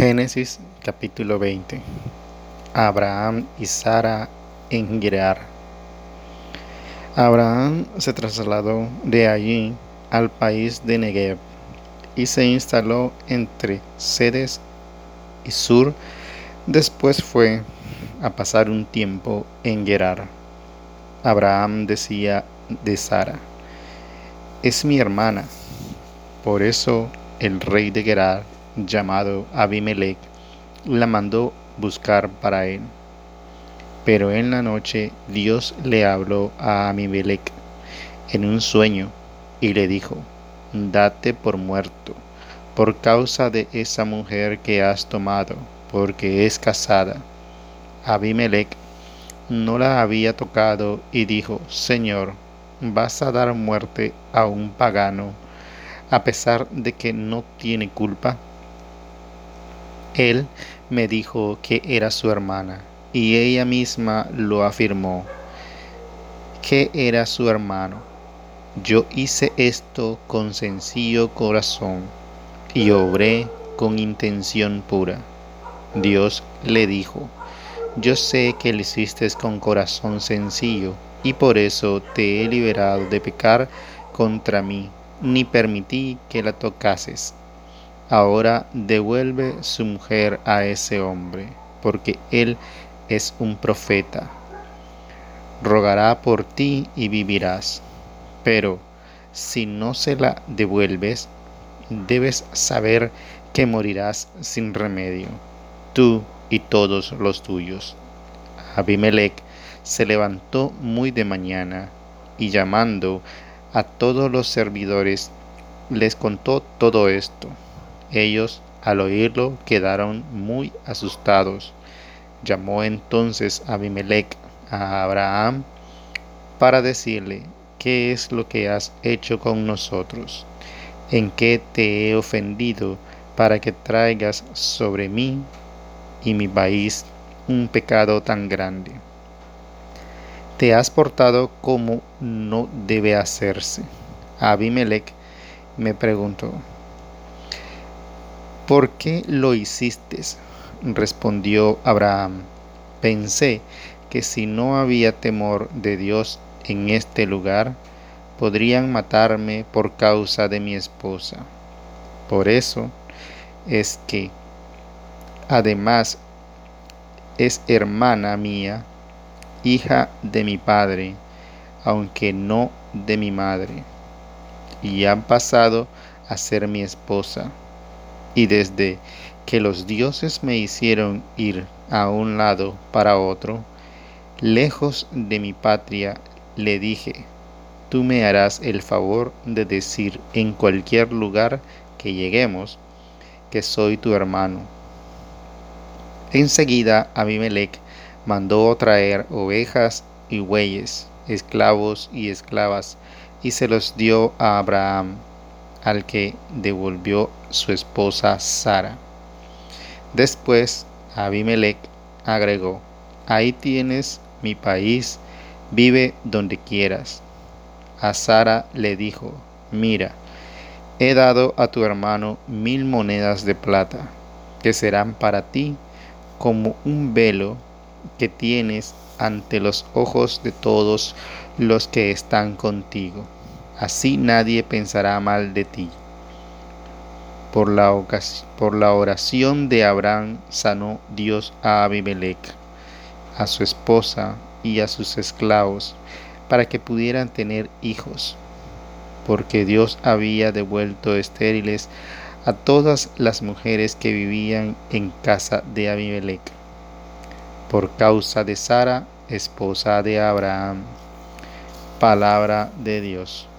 Génesis capítulo 20 Abraham y Sara en Gerar Abraham se trasladó de allí al país de Negev y se instaló entre Sedes y Sur. Después fue a pasar un tiempo en Gerar. Abraham decía de Sara, es mi hermana. Por eso el rey de Gerar llamado Abimelech la mandó buscar para él. Pero en la noche Dios le habló a Abimelech en un sueño y le dijo, date por muerto por causa de esa mujer que has tomado, porque es casada. Abimelech no la había tocado y dijo, Señor, ¿vas a dar muerte a un pagano a pesar de que no tiene culpa? Él me dijo que era su hermana, y ella misma lo afirmó, que era su hermano. Yo hice esto con sencillo corazón, y obré con intención pura. Dios le dijo, yo sé que lo hiciste con corazón sencillo, y por eso te he liberado de pecar contra mí, ni permití que la tocases. Ahora devuelve su mujer a ese hombre, porque él es un profeta. Rogará por ti y vivirás. Pero si no se la devuelves, debes saber que morirás sin remedio, tú y todos los tuyos. Abimelech se levantó muy de mañana y llamando a todos los servidores, les contó todo esto. Ellos, al oírlo, quedaron muy asustados. Llamó entonces Abimelech a Abraham para decirle, ¿qué es lo que has hecho con nosotros? ¿En qué te he ofendido para que traigas sobre mí y mi país un pecado tan grande? Te has portado como no debe hacerse. Abimelech me preguntó, ¿Por qué lo hiciste? Respondió Abraham. Pensé que si no había temor de Dios en este lugar, podrían matarme por causa de mi esposa. Por eso es que, además, es hermana mía, hija de mi padre, aunque no de mi madre, y han pasado a ser mi esposa y desde que los dioses me hicieron ir a un lado para otro, lejos de mi patria, le dije, tú me harás el favor de decir en cualquier lugar que lleguemos que soy tu hermano. Enseguida Abimelech mandó traer ovejas y bueyes, esclavos y esclavas, y se los dio a Abraham al que devolvió su esposa Sara. Después Abimelech agregó, ahí tienes mi país, vive donde quieras. A Sara le dijo, mira, he dado a tu hermano mil monedas de plata, que serán para ti como un velo que tienes ante los ojos de todos los que están contigo así nadie pensará mal de ti. Por la, oración de Abraham sanó Dios a Abimelech, a su esposa y a sus esclavos, para que pudieran tener hijos, porque Dios había devuelto estériles a todas las mujeres que vivían en casa de Abimelech, por causa de Sara, esposa de Abraham. Palabra de Dios.